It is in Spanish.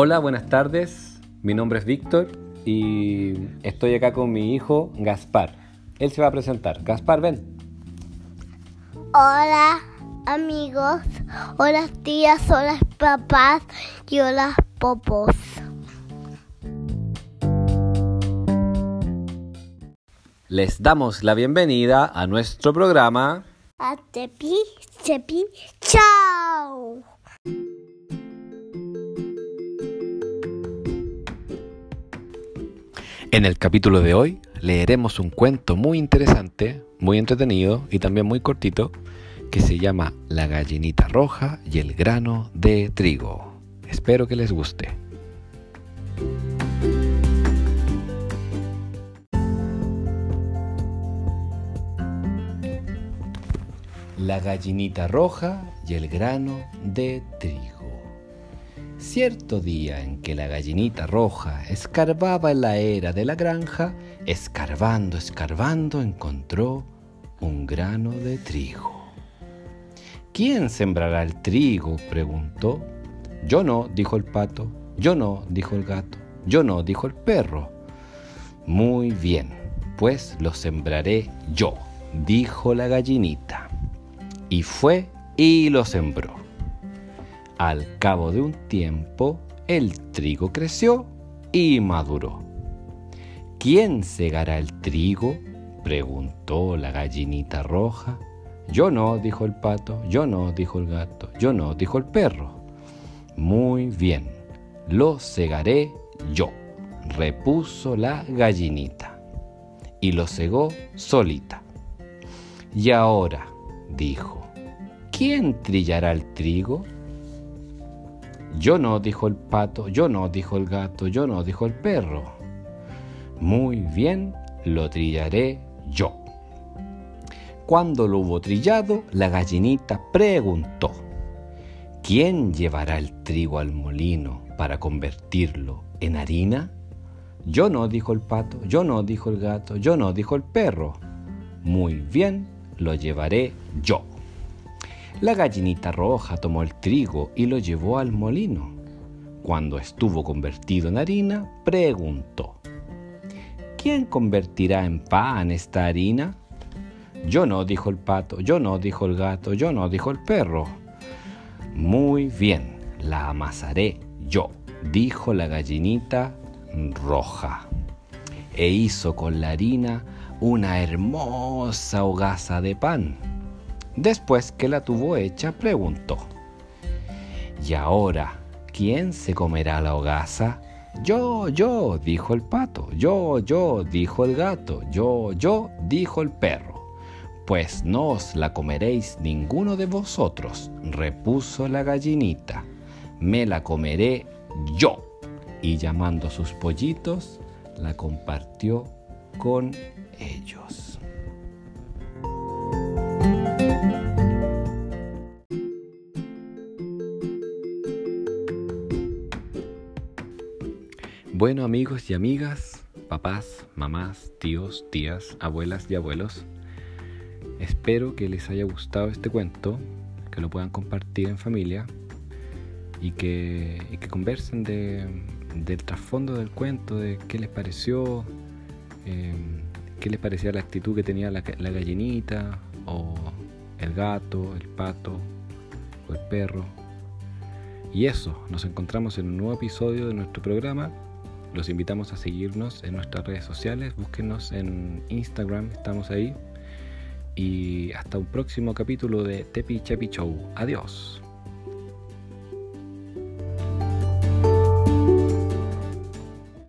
Hola, buenas tardes. Mi nombre es Víctor y estoy acá con mi hijo Gaspar. Él se va a presentar. Gaspar, ven. Hola amigos, hola tías, hola papás y hola popos. Les damos la bienvenida a nuestro programa. A tepi, tepi, chao. En el capítulo de hoy leeremos un cuento muy interesante, muy entretenido y también muy cortito que se llama La gallinita roja y el grano de trigo. Espero que les guste. La gallinita roja y el grano de trigo. Cierto día en que la gallinita roja escarbaba en la era de la granja, escarbando, escarbando, encontró un grano de trigo. ¿Quién sembrará el trigo? preguntó. Yo no, dijo el pato. Yo no, dijo el gato. Yo no, dijo el perro. Muy bien, pues lo sembraré yo, dijo la gallinita. Y fue y lo sembró. Al cabo de un tiempo, el trigo creció y maduró. ¿Quién segará el trigo? preguntó la gallinita roja. Yo no, dijo el pato, yo no, dijo el gato, yo no, dijo el perro. Muy bien, lo segaré yo, repuso la gallinita, y lo segó solita. Y ahora, dijo, ¿quién trillará el trigo? Yo no, dijo el pato, yo no, dijo el gato, yo no, dijo el perro. Muy bien, lo trillaré yo. Cuando lo hubo trillado, la gallinita preguntó, ¿quién llevará el trigo al molino para convertirlo en harina? Yo no, dijo el pato, yo no, dijo el gato, yo no, dijo el perro. Muy bien, lo llevaré yo. La gallinita roja tomó el trigo y lo llevó al molino. Cuando estuvo convertido en harina, preguntó, ¿quién convertirá en pan esta harina? Yo no, dijo el pato, yo no, dijo el gato, yo no, dijo el perro. Muy bien, la amasaré yo, dijo la gallinita roja. E hizo con la harina una hermosa hogaza de pan. Después que la tuvo hecha, preguntó, ¿y ahora quién se comerá la hogaza? Yo, yo, dijo el pato, yo, yo, dijo el gato, yo, yo, dijo el perro. Pues no os la comeréis ninguno de vosotros, repuso la gallinita, me la comeré yo. Y llamando a sus pollitos, la compartió con ellos. Bueno amigos y amigas, papás, mamás, tíos, tías, abuelas y abuelos, espero que les haya gustado este cuento, que lo puedan compartir en familia y que, conversen de, del trasfondo del cuento, de qué les pareció, eh, qué les parecía la actitud que tenía la gallinita o el gato, el pato o el perro. Y eso, nos encontramos en un nuevo episodio de nuestro programa los invitamos a seguirnos en nuestras redes sociales, búsquenos en Instagram, estamos ahí. Y hasta un próximo capítulo de Tepi Chepi Show. Adiós.